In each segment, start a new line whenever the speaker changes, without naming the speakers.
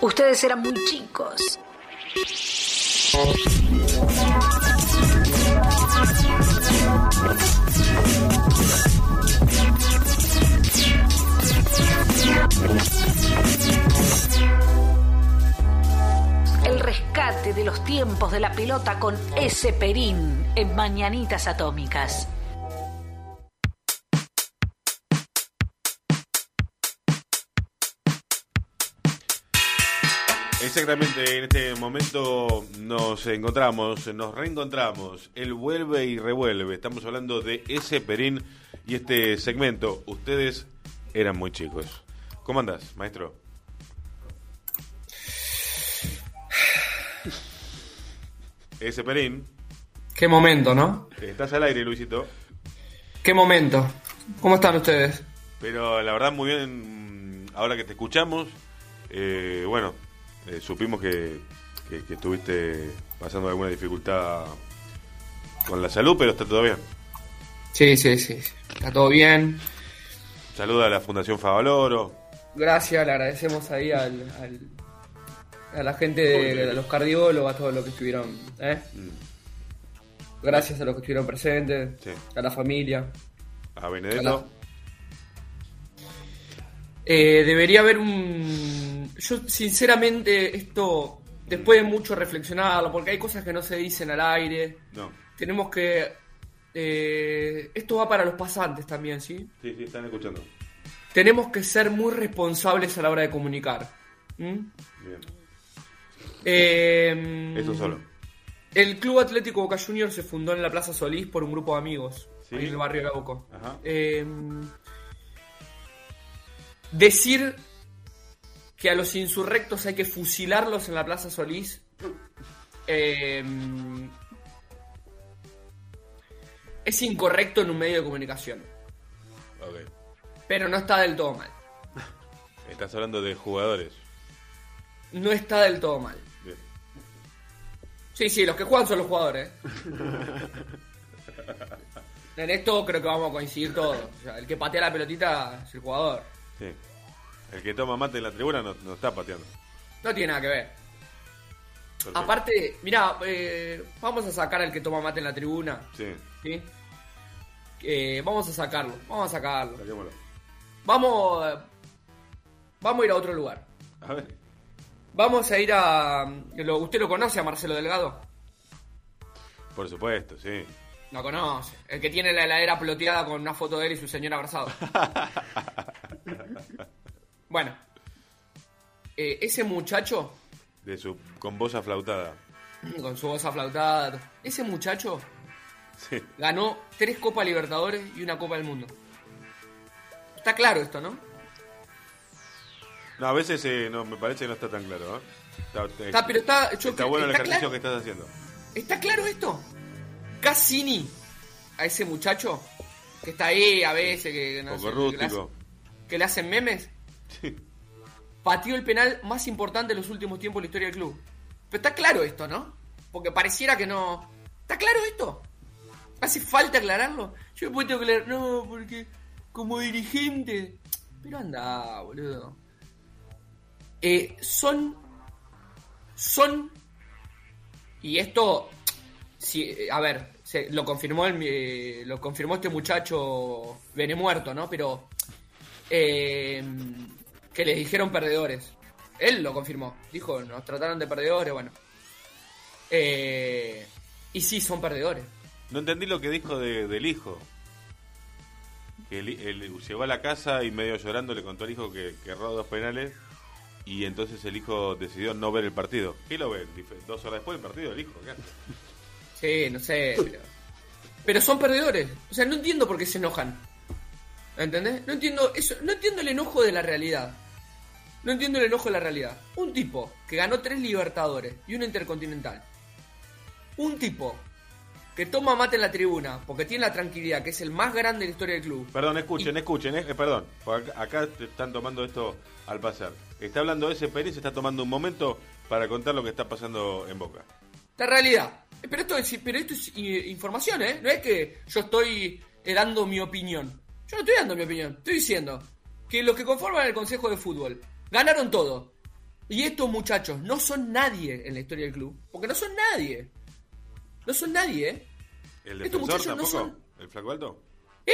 Ustedes eran muy chicos. El rescate de los tiempos de la pelota con ese Perín en Mañanitas Atómicas.
Exactamente, en este momento nos encontramos, nos reencontramos. Él vuelve y revuelve. Estamos hablando de ese Perín y este segmento. Ustedes eran muy chicos. ¿Cómo andas, maestro? Ese Perín.
Qué momento, ¿no?
Estás al aire, Luisito.
Qué momento. ¿Cómo están ustedes?
Pero la verdad, muy bien. Ahora que te escuchamos, eh, bueno, eh, supimos que, que, que estuviste pasando alguna dificultad con la salud, pero está todo bien.
Sí, sí, sí. Está todo bien.
Saluda a la Fundación Favaloro.
Gracias, le agradecemos ahí al, al- a la gente de, de los cardiólogos, a todos los que estuvieron. ¿eh? Gracias a los que estuvieron presentes,
Sí.
a la familia.
A Benedetto.
Eh, debería haber un. Yo, sinceramente, esto, después de mucho reflexionarlo, porque hay cosas que no se dicen al aire,
No.
tenemos que. eh, esto va para los pasantes también, ¿sí?
Sí, sí, están escuchando.
Tenemos que ser muy responsables a la hora de comunicar. ¿Mm?
Bien.
Eh,
Eso solo.
El Club Atlético Boca Juniors se fundó en la Plaza Solís por un grupo de amigos,
Sí.
ahí en el barrio de. Eh, decir que a los insurrectos hay que fusilarlos en la Plaza Solís eh, es incorrecto en un medio de comunicación, pero no está del todo mal.
Estás hablando de jugadores.
No está del todo mal.
Bien.
Sí, sí, los que juegan son los jugadores. en esto creo que vamos a coincidir todos. O sea, el que patea la pelotita es el jugador.
Sí. El que toma mate en la tribuna no, no está pateando.
No tiene nada que ver.
Perfecto.
Aparte, mira, vamos a sacar al que toma mate en la tribuna.
Sí,
¿sí? Eh, vamos a sacarlo, vamos a sacarlo.
saquémoslo.
Vamos, eh, vamos a ir a otro lugar.
A ver.
Vamos a ir a... lo- ¿Usted lo conoce a Marcelo Delgado?
Por supuesto, sí.
No conoce. El que tiene la heladera ploteada con una foto de él y su señor abrazado. bueno. Eh, ese muchacho,
De su con voz aflautada.
con su voz aflautada, ese muchacho
Sí.
ganó tres Copas Libertadores y una Copa del Mundo. Está claro esto, ¿no?
No, a veces eh, no, me parece que no está tan claro. ¿eh? Está,
Está, pero está, yo
está bueno el ejercicio
claro.
que estás haciendo.
¿Está claro esto? Cassini, a ese muchacho que está ahí a veces, que, no sé, que le,
rústico.
hacen, que le hacen memes,
Sí.
pateó el penal más importante de los últimos tiempos de la historia del club. Pero está claro esto, ¿no? Porque pareciera que no. ¿Está claro esto? ¿Hace falta aclararlo? Yo después tengo que leer, no, porque como dirigente. Pero anda, boludo. Eh, son. Son. Y esto. Si, eh, a ver, lo confirmó el, eh, lo confirmó este muchacho Benemuerto, ¿no? Pero. eh, que les dijeron perdedores. Él lo confirmó. Dijo, nos trataron de perdedores, bueno. Eh, y sí, son perdedores.
No entendí lo que dijo de- del hijo. Que él, él llegó a la casa y medio llorando le contó al hijo que, que erró dos penales y entonces el hijo decidió no ver el partido. ¿Qué lo ve? Dif- Dos horas después del partido el hijo.
Sí, no sé, pero... Pero son perdedores. O sea, no entiendo por qué se enojan. ¿Entendés? No entiendo eso, no entiendo el enojo de la realidad. No entiendo el enojo de la realidad. Un tipo que ganó tres Libertadores y una Intercontinental. Un tipo que toma mate en la tribuna porque tiene la tranquilidad que es el más grande de la historia del club.
Perdón, escuchen, escuchen, eh, perdón. Acá, acá te están tomando esto al pasar. Está hablando ese Pérez, se está tomando un momento para contar lo que está pasando en Boca.
La realidad. Eh, Pero esto es, pero esto es información, ¿eh? No es que yo estoy eh, dando mi opinión. Yo no estoy dando mi opinión. Estoy diciendo que los que conforman el Consejo de Fútbol ganaron todo. Y estos muchachos no son nadie en la historia del club. Porque no son nadie. No son nadie, ¿eh?
¿El
Estos
defensor
muchachos no
tampoco?
son-
¿El flaco alto?
¿Eh?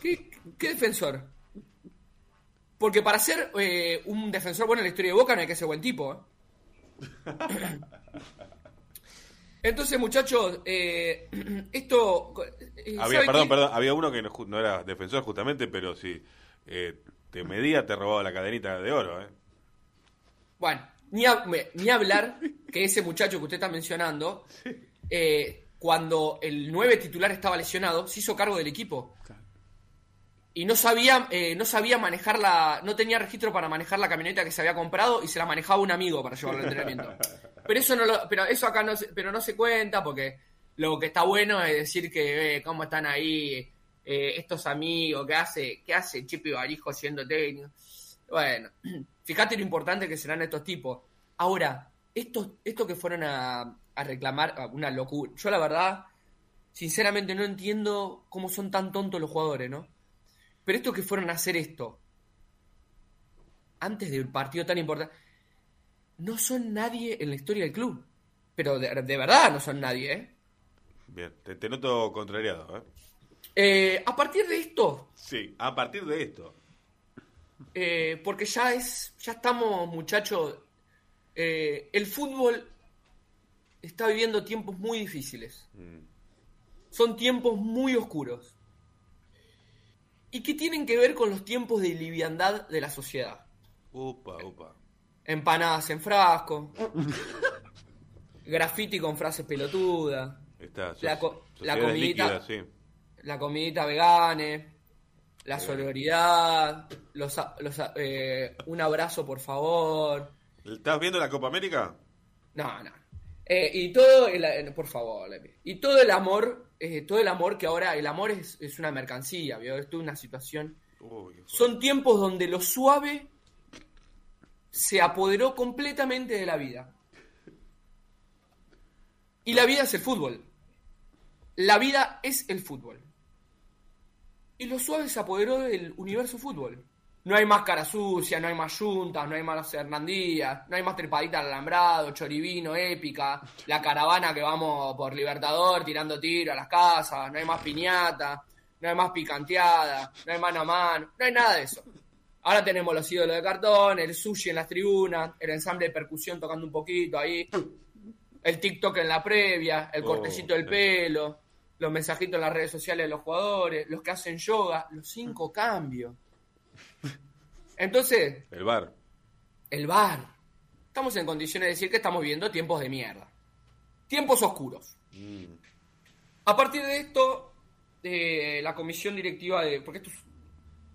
¿Qué, qué defensor? Porque para ser eh, un defensor bueno en la historia de Boca no hay que ser buen tipo. ¿eh? Entonces, muchachos, eh, esto... eh,
Había,
¿sabe
perdón, perdón, había uno que no, no era defensor justamente, pero si eh, te medía, te robaba la cadenita de oro, ¿eh?
Bueno, ni, a- me- ni hablar que ese muchacho que usted está mencionando, eh, cuando el 9 titular estaba lesionado, se hizo cargo del equipo. Y no sabía, eh, no sabía manejar la. No tenía registro para manejar la camioneta que se había comprado y se la manejaba un amigo para llevarlo al entrenamiento. Pero eso no lo, pero eso acá no se, pero no se cuenta porque lo que está bueno es decir que eh, cómo están ahí eh, estos amigos, qué hace, qué hace Chipi Barijo siendo técnico. Bueno, fíjate lo importante que serán estos tipos. Ahora, estos, que fueron a, a reclamar ah, una locura. Yo la verdad, sinceramente no entiendo cómo son tan tontos los jugadores, ¿no? Pero estos que fueron a hacer esto, antes del partido tan importante, no son nadie en la historia del club. Pero de, de verdad no son nadie, ¿eh?
Bien, te, te noto contrariado, ¿eh?
Eh, A partir de esto,
Sí, a partir de esto.
Eh, porque ya es, ya estamos, muchachos. eh, el fútbol está viviendo tiempos muy difíciles.
Mm.
Son tiempos muy oscuros. Y que tienen que ver con los tiempos de liviandad de la sociedad.
Upa, upa.
Empanadas en frasco. graffiti con frases pelotudas.
Esta
La co- la
sociedad
comidita-
líquida, sí.
La comidita vegane. La solidaridad. Los, los eh, un abrazo, por favor.
¿Estás viendo la Copa América?
No, no. Eh, y todo, el, por favor, y todo el amor, eh, todo el amor que ahora, el amor es, es una mercancía, ¿vio? Esto es una situación.
Uy.
Son tiempos donde lo suave se apoderó completamente de la vida. Y la vida es el fútbol. La vida es el fútbol. Y lo suave se apoderó del universo fútbol. No hay más cara sucia, no hay más yuntas, no hay más hernandías, no hay más trepadita al alambrado, choribino, épica, la caravana que vamos por Libertador tirando tiro a las casas, no hay más piñata, no hay más picanteada, no hay mano a mano, no hay nada de eso. Ahora tenemos los ídolos de cartón, el sushi en las tribunas, el ensamble de percusión tocando un poquito ahí, el TikTok en la previa, el
Oh,
cortecito del pelo, los mensajitos en las redes sociales de los jugadores, los que hacen yoga, los cinco cambios. Entonces,
El bar.
el bar. Estamos en condiciones de decir que estamos viviendo tiempos de mierda. Tiempos oscuros.
Mm.
A partir de esto, eh, la comisión directiva de. Porque esto es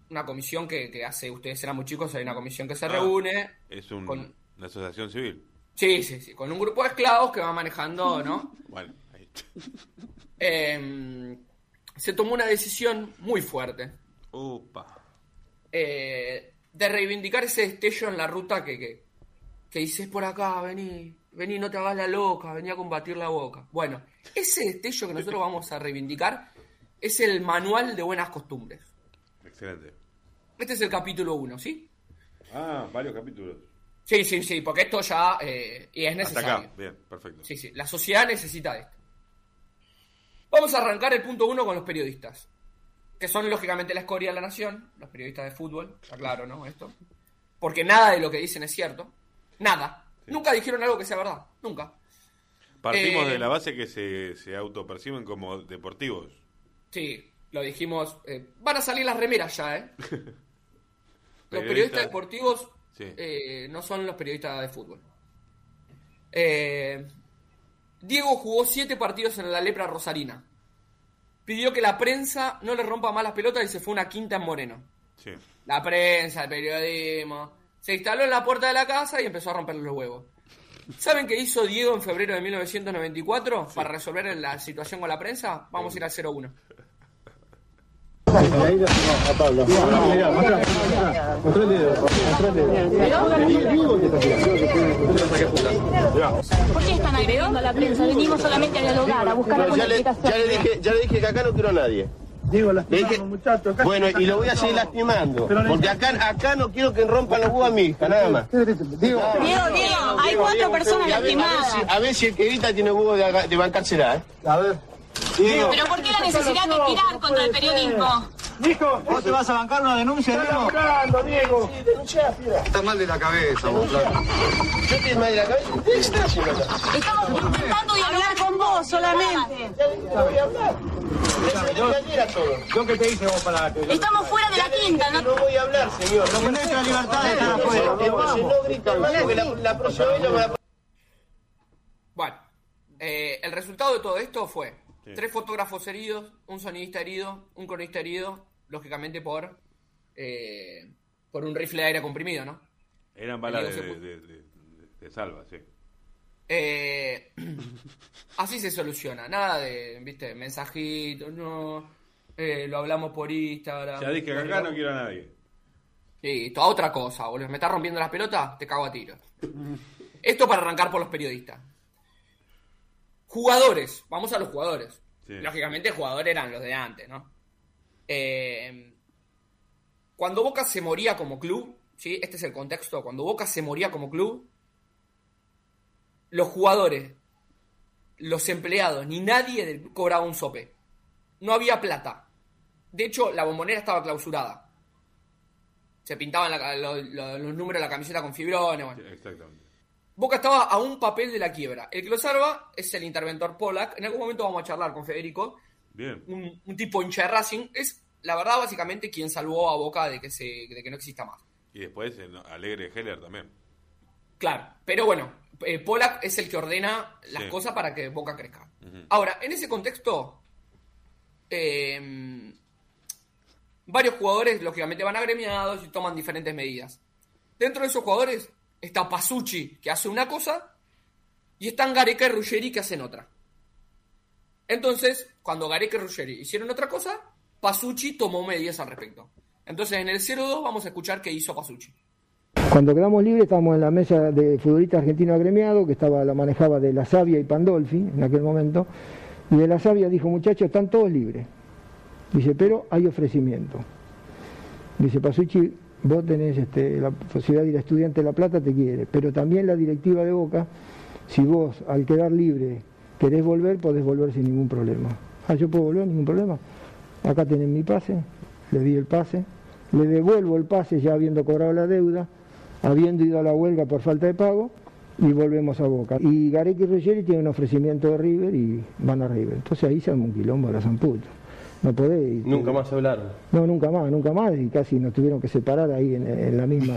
una comisión que, que hace. Ustedes eran muy chicos, hay una comisión que se
Ah.
reúne.
Es un-
Con-
una asociación civil.
Sí, sí, sí. Con un grupo de esclavos que va manejando, ¿no?
Bueno, ahí.
Eh, se tomó una decisión muy fuerte.
Upa.
eh, de reivindicar ese destello en la ruta que, que, que dices por acá, vení, vení, no te hagas la loca, vení a combatir la boca. Bueno, ese destello que nosotros vamos a reivindicar es el manual de buenas costumbres.
Excelente.
Este es el capítulo 1, ¿sí?
Ah, varios capítulos.
Sí, sí, sí, porque esto ya eh, y es
Hasta
necesario.
acá. Bien, perfecto.
Sí, sí, la sociedad necesita de esto. Vamos a arrancar el punto 1 con los periodistas, que son lógicamente la escoria de la nación, los periodistas de fútbol, está claro, ¿no? Esto. Porque nada de lo que dicen es cierto. Nada.
Sí.
Nunca dijeron algo que sea verdad. Nunca.
Partimos
Eh,
de la base que se, se autoperciben como deportivos.
Sí, lo dijimos. eh, van a salir las remeras ya, ¿eh? Los
Periodistas-
periodistas deportivos
Sí.
eh, no son los periodistas de fútbol. Eh, Diego jugó siete partidos en la lepra rosarina. Pidió que la prensa no le rompa más las pelotas y se fue a una quinta en Moreno.
Sí.
La prensa, el periodismo. Se instaló en la puerta de la casa y empezó a romperle los huevos. ¿Saben qué hizo Diego en febrero de 1994 para resolver la situación con la prensa? Vamos a ir al 0-1.
¿Por qué están agrediendo a la prensa? Venimos solamente a dialogar, a buscar alguna
ya, le,
explicación.
ya le dije, ya le dije que acá no quiero a nadie.
Digo,
dije,
muchachos.
bueno, y lo voy a seguir lastimando. Porque acá, acá no quiero que rompan los huevos a mi hija, nada más.
Diego, Diego, hay cuatro personas
Y a ver- a ver
lastimadas.
si- A ver si el que grita tiene huevo de, de bancársela, ¿eh?
a ver.
Diego,
Pero ¿por qué la necesidad de tirar contra el periodismo?
Nico,
¿Vos te vas a bancar una denuncia,
estás
Diego?
laburando, Diego.
Estás mal de la cabeza, vos, claro.
yo estoy mal de la cabeza. ¿Qué está haciendo acá?
Estamos intentando dialogar con vos solamente.
Ya voy a hablar.
¿Yo qué te hice vos para que
Estamos fuera de la quinta, ¿no?
No voy a hablar, señor. No
la libertad de estar afuera?
Entonces no grita más porque la, la próxima vez no me la
Bueno, eh, el resultado de todo esto fue
Sí.
tres fotógrafos heridos, un sonidista herido, un cronista herido, lógicamente por eh, por un rifle de aire comprimido, ¿no?
Eran balas de,
se
de, de- de salva, sí.
Eh, así se soluciona, nada de, viste, mensajitos, no, eh, lo hablamos por Instagram.
Ya dije que acá no quiero a nadie.
Listo, a otra cosa, boludo. ¿Me estás rompiendo las pelotas? Te cago a tiro. Esto para arrancar por los periodistas. Jugadores, vamos a los jugadores.
Sí.
Lógicamente, jugadores eran los de antes, ¿no? Eh, cuando Boca se moría como club, ¿sí? Este es el contexto. Cuando Boca se moría como club, los jugadores, los empleados, ni nadie cobraba un sope. No había plata. De hecho, la bombonera estaba clausurada. Se pintaban la- lo- lo- los números de la camiseta con fibrones. Bueno.
Sí, Exactamente.
Boca estaba a un papel de la quiebra. El que lo salva es el interventor Polak. En algún momento vamos a charlar con Federico.
Bien.
Un, un tipo hincha de Racing. Es, la verdad, básicamente quien salvó a Boca de que, se, de que no exista más.
Y después el Alegre Heller también.
Claro, pero bueno, eh, Polak es el que ordena las
Sí.
cosas para que Boca crezca. Ahora, en ese contexto, eh, varios jugadores lógicamente van agremiados y toman diferentes medidas. Dentro de esos jugadores está Pasucci, que hace una cosa, y están Gareca y Ruggeri, que hacen otra. Entonces, cuando Gareca y Ruggeri hicieron otra cosa, Pasucci tomó medidas al respecto. Entonces, en el 0-2 vamos a escuchar qué hizo Pasucci.
Cuando quedamos libres estábamos en la mesa de futbolista argentino agremiado, que estaba la manejaba de La Sabia y Pandolfi en aquel momento, y de La Sabia dijo, muchachos, están todos libres. Dice, pero hay ofrecimiento. Dice, Pasucci, vos tenés este, la posibilidad de ir a estudiante de La Plata, te quiere, pero también la directiva de Boca, si vos al quedar libre querés volver, podés volver sin ningún problema. Ah, yo puedo volver, ningún problema. Acá tenés mi pase, le di el pase, le devuelvo el pase ya habiendo cobrado la deuda, habiendo ido a la huelga por falta de pago, y volvemos a Boca. Y Gareca y Ruggeri tienen un ofrecimiento de River y van a River. Entonces ahí se arma un quilombo de la Zamputo. No podés.
Nunca más hablaron.
No, nunca más, nunca más, y casi nos tuvieron que separar ahí en, en la misma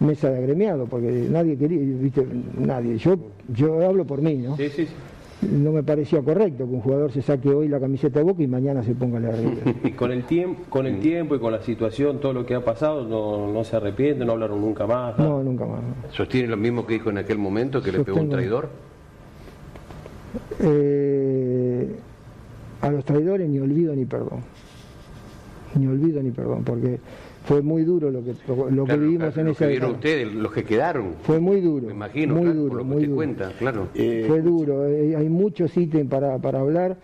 mesa de agremiado, porque nadie quería, viste, nadie. Yo, yo hablo por mí, ¿no?
Sí, sí, sí.
No me parecía correcto que un jugador se saque hoy la camiseta de Boca y mañana se ponga la de River.
Y con el tiempo, con el tiempo y con la situación, todo lo que ha pasado, no, no se arrepiente, no hablaron nunca más.
No, nunca más.
¿Sostiene lo mismo que dijo en aquel momento, que le pegó un traidor?
Eh, a los traidores ni olvido ni perdón. Ni olvido ni perdón, porque fue muy duro lo que, lo, lo que
Claro,
vivimos
claro,
en
que vieron
época.
ustedes, los que quedaron.
Fue muy duro.
Me imagino,
muy
claro,
duro,
por lo que
muy duro.
cuenta, claro.
Fue duro, eh, hay muchos ítems para, para hablar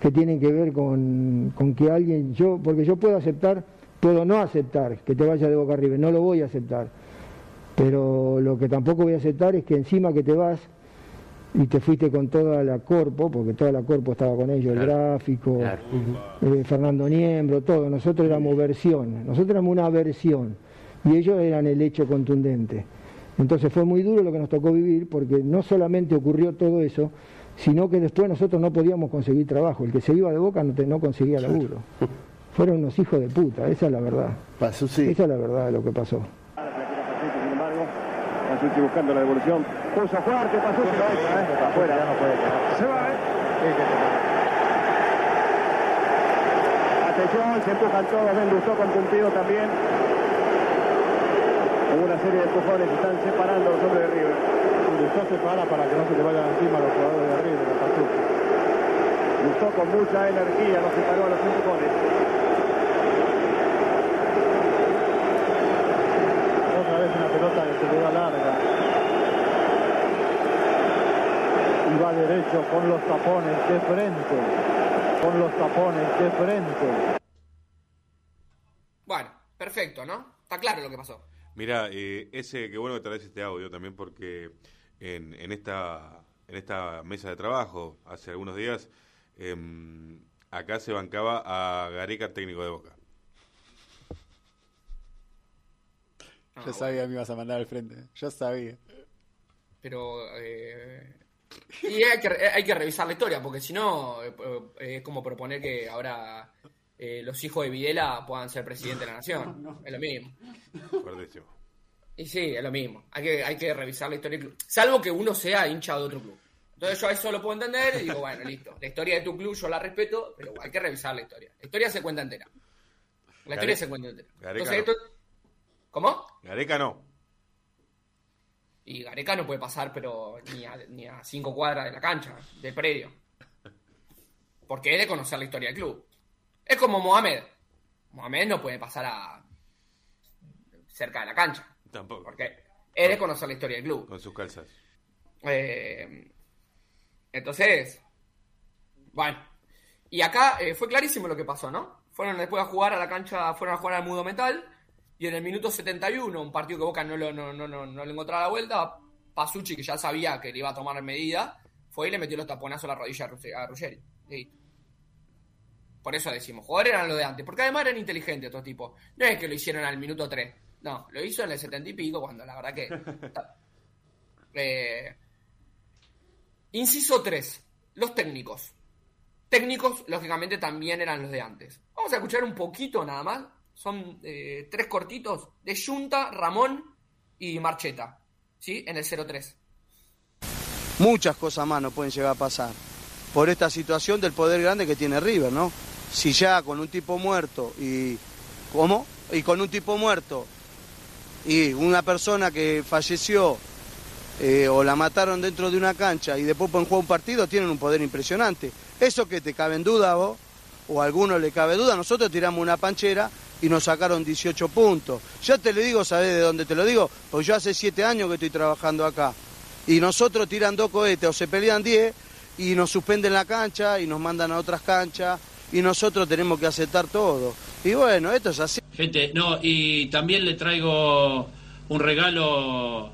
que tienen que ver con, con que alguien, yo, porque yo puedo aceptar, puedo no aceptar que te vaya de boca arriba, no lo voy a aceptar. Pero lo que tampoco voy a aceptar es que encima que te vas y te fuiste con toda la corpo, porque toda la corpo estaba con ellos, el
Claro,
gráfico,
claro.
eh, Fernando Niembro, todo, nosotros éramos versión, nosotros éramos una versión y ellos eran el hecho contundente. Entonces fue muy duro lo que nos tocó vivir porque no solamente ocurrió todo eso, sino que después nosotros no podíamos conseguir trabajo. El que se iba de boca no, te- no conseguía laburo. Fueron unos hijos de puta, esa es la verdad.
Pasó, sí.
Esa es la verdad de lo que pasó.
Buscando la devolución. Puso fuerte, Pasucci lo echa, ¿eh? Afuera. Se va, ¿eh? Atención, se empujan todos. Ben Lustó con Pumpido también. Hubo una serie de empujones, están separando los hombres de River. Lustó se para para que no se le vayan encima los jugadores de River, a. Lustó con mucha energía, no se paró a los empujones. Otra vez una pelota que se le da larga. Y va derecho con los tapones de frente. con los tapones de frente.
Bueno, perfecto, ¿no? Está claro lo que pasó.
Mira, eh, ese, qué bueno que traes este audio también porque en, en esta en esta mesa de trabajo hace algunos días em, acá se bancaba a Gareca, técnico de Boca.
Yo sabía que me ibas a mandar al frente. Yo sabía.
Pero. Eh, y hay que, hay que revisar la historia, porque si no, eh, eh, es como proponer que ahora eh, los hijos de Videla puedan ser presidente de la nación. Es lo mismo.
Fuertísimo.
Y sí, es lo mismo. Hay que, hay que revisar la historia del club. Salvo que uno sea hincha de otro club. Entonces yo a eso lo puedo entender y digo, bueno, listo. La historia de tu club yo la respeto, pero hay que revisar la historia. La historia se cuenta entera. La historia se cuenta entera.
Gareca
Entonces,
no.
esto- ¿Cómo?
Gareca no.
Y Gareca no puede pasar, pero ni a, ni a cinco cuadras de la cancha, del predio. Porque es de conocer la historia del club. Es como Mohamed. Mohamed no puede pasar a cerca de la cancha.
Tampoco.
Porque es de conocer la historia del club.
Con sus calzas.
Eh, entonces, bueno. Y acá eh, fue clarísimo lo que pasó, ¿no? Fueron después a jugar a la cancha, fueron a jugar al Mudo Metal. Y en el minuto 71, un partido que Boca no, lo, no, no, no, no le encontraba la vuelta, Pasucci, que ya sabía que le iba a tomar medida, fue y le metió los taponazos a la rodilla a Rugge- a Ruggeri. Por eso decimos, jugadores eran lo de antes. Porque además eran inteligentes estos tipos. No es que lo hicieron al minuto 3. No, lo hizo en el 70 y pico, cuando la verdad que... Eh, inciso 3. Los técnicos. Técnicos, lógicamente, también eran los de antes. Vamos a escuchar un poquito nada más. Son eh, tres cortitos de Junta, Ramón y Marcheta. ¿Sí? En el 03.
Muchas cosas más no pueden llegar a pasar por esta situación del poder grande que tiene River, ¿no? Si ya con un tipo muerto y ¿cómo? Y con un tipo muerto y una persona que falleció eh, o la mataron dentro de una cancha y después pueden jugar un partido, tienen un poder impresionante. Eso que te cabe en duda vos, o a alguno le cabe duda, nosotros tiramos una panchera y nos sacaron 18 puntos. Ya te lo digo, ¿sabés de dónde te lo digo? Porque yo hace 7 años que estoy trabajando acá. Y nosotros tiran dos cohetes o se pelean 10 y nos suspenden la cancha y nos mandan a otras canchas y nosotros tenemos que aceptar todo. Y bueno, esto es así.
Gente, no, y también le traigo un regalo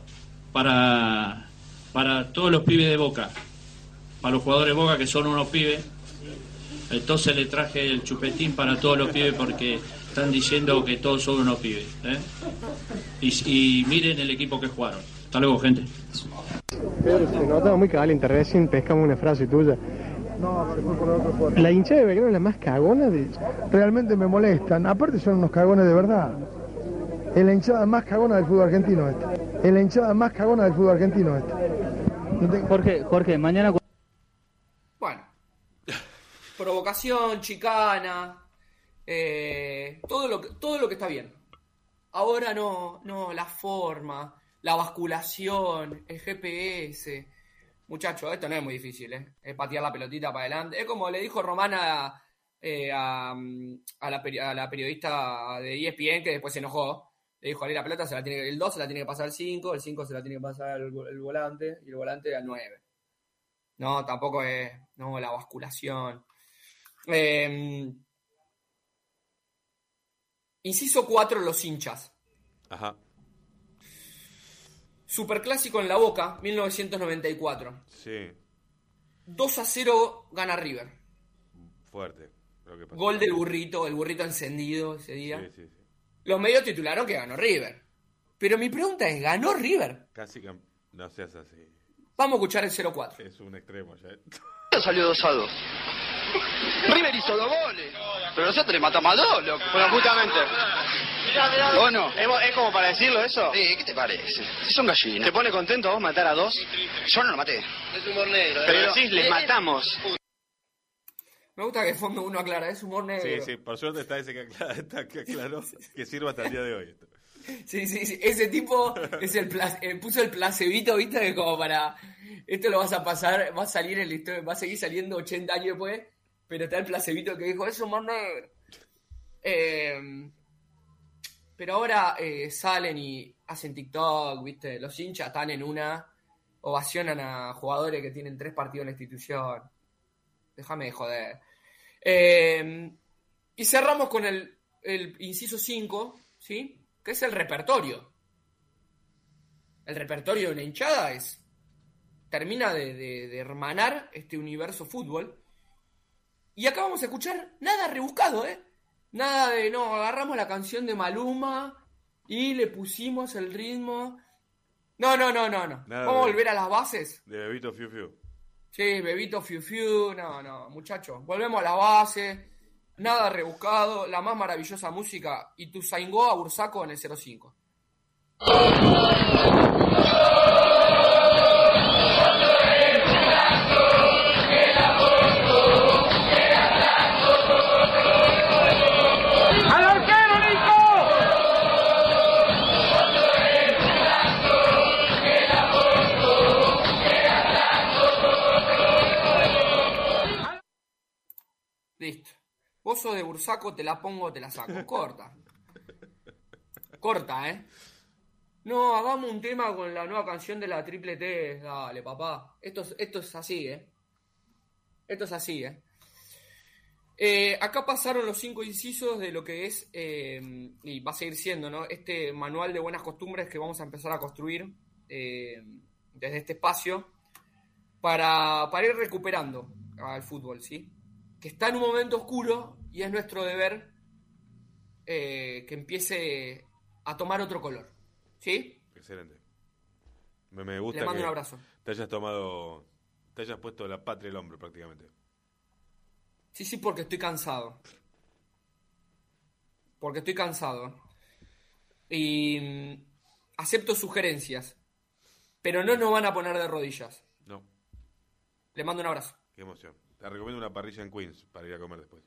para, para todos los pibes de Boca, para los jugadores de Boca que son unos pibes. Entonces le traje el chupetín para todos los pibes porque están diciendo que todos son unos pibes. ¿eh? Y, y miren el equipo que jugaron. Hasta luego, gente.
Pedro, se notaba muy caliente, recién pescamos una frase tuya.
No, se fue por otro puerto.
La hincha de Belgrano es la más cagona de...
Realmente me molestan. Aparte son unos cagones de verdad. Es la hinchada más cagona del fútbol argentino esta. Es la hinchada más cagona del fútbol argentino esta.
Jorge, Jorge, mañana...
Bueno. Provocación, chicana. Eh, todo, lo todo lo que está bien. Ahora no, no, la forma, la basculación, el GPS. Muchachos, esto no es muy difícil, ¿eh? Es patear la pelotita para adelante. Es como le dijo Romana eh, a, la, periodista de ESPN que después se enojó. Le dijo, "Ale, la pelota se la tiene, el 2 se la tiene que pasar al 5, el 5 se la tiene que pasar al el volante y el volante al 9. No, tampoco es. No, la basculación. Eh, inciso 4, los hinchas.
Ajá.
Superclásico en la boca, 1994.
Sí.
2 a 0 gana River.
Fuerte. Lo que pasó.
Gol del burrito, el burrito encendido ese día.
Sí, sí, sí.
Los medios titularon que ganó River. Pero mi pregunta es, ¿ganó River?
Casi que no seas así.
Vamos a escuchar el 0-4.
Es un extremo ya.
salió 2 a 2. River hizo dos goles. Pero nosotros le matamos a dos, loco.
Bueno, justamente.
¿O no?
¿Es, es como para decirlo eso?
Sí, ¿qué te parece? Si son gallinas.
¿Te pone contento vos matar a dos?
Yo no lo maté.
Es humor negro. Pero decís, les matamos.
Me gusta que fondo uno aclara, es humor negro.
Sí, sí, por suerte está ese que aclaró, está que aclaró que sirva hasta el día de hoy. esto.
Sí, sí, sí. Ese tipo es el eh, puso el placebito, ¿viste? Que como para. Esto lo vas a pasar, va a salir en la historia, va a seguir saliendo 80 años después, pero está el placebito que dijo, es humor. Eh, pero ahora eh, salen y hacen TikTok, ¿viste? Los hinchas están en una, ovacionan a jugadores que tienen tres partidos en la institución. Déjame de joder. Eh, y cerramos con el, el inciso 5, ¿sí? Que es el repertorio. El repertorio de una hinchada es. Termina de- de hermanar este universo fútbol. Y acá vamos a escuchar nada rebuscado, ¿eh? Nada de, no, agarramos la canción de Maluma y le pusimos el ritmo. No, no, no, no, no.
Nada
Vamos a volver a las bases.
De Bebito Fiu Fiu.
Sí, bebito fiu fiu, no, no, muchachos, volvemos a la base, nada rebuscado, la más maravillosa música y tu a Bursaco en el 05. Bursaco, te la pongo, te la saco. Corta. Corta, ¿eh? No, hagamos un tema con la nueva canción de la triple T. Dale, papá. Esto es, esto es así, ¿eh? Esto es así, ¿eh? Eh, acá pasaron los cinco incisos de lo que es, eh, y va a seguir siendo, ¿no? Este manual de buenas costumbres que vamos a empezar a construir eh, desde este espacio para, para ir recuperando al fútbol, ¿sí? Que está en un momento oscuro y es nuestro deber eh, que empiece a tomar otro color, ¿sí?
Excelente. Me, me gusta
Le mando
que
un abrazo.
te hayas tomado, te hayas puesto la patria el hombro prácticamente.
Sí, sí, porque estoy cansado. Porque estoy cansado. Y mm, acepto sugerencias. Pero no nos van a poner de rodillas.
No,
Le mando un abrazo.
qué emoción. Te recomiendo una parrilla en Queens para ir a comer después.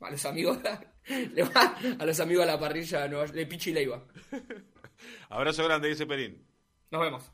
A los amigos, a los amigos a la parrilla de Pichi Leiva.
Abrazo grande, dice Perín.
Nos vemos.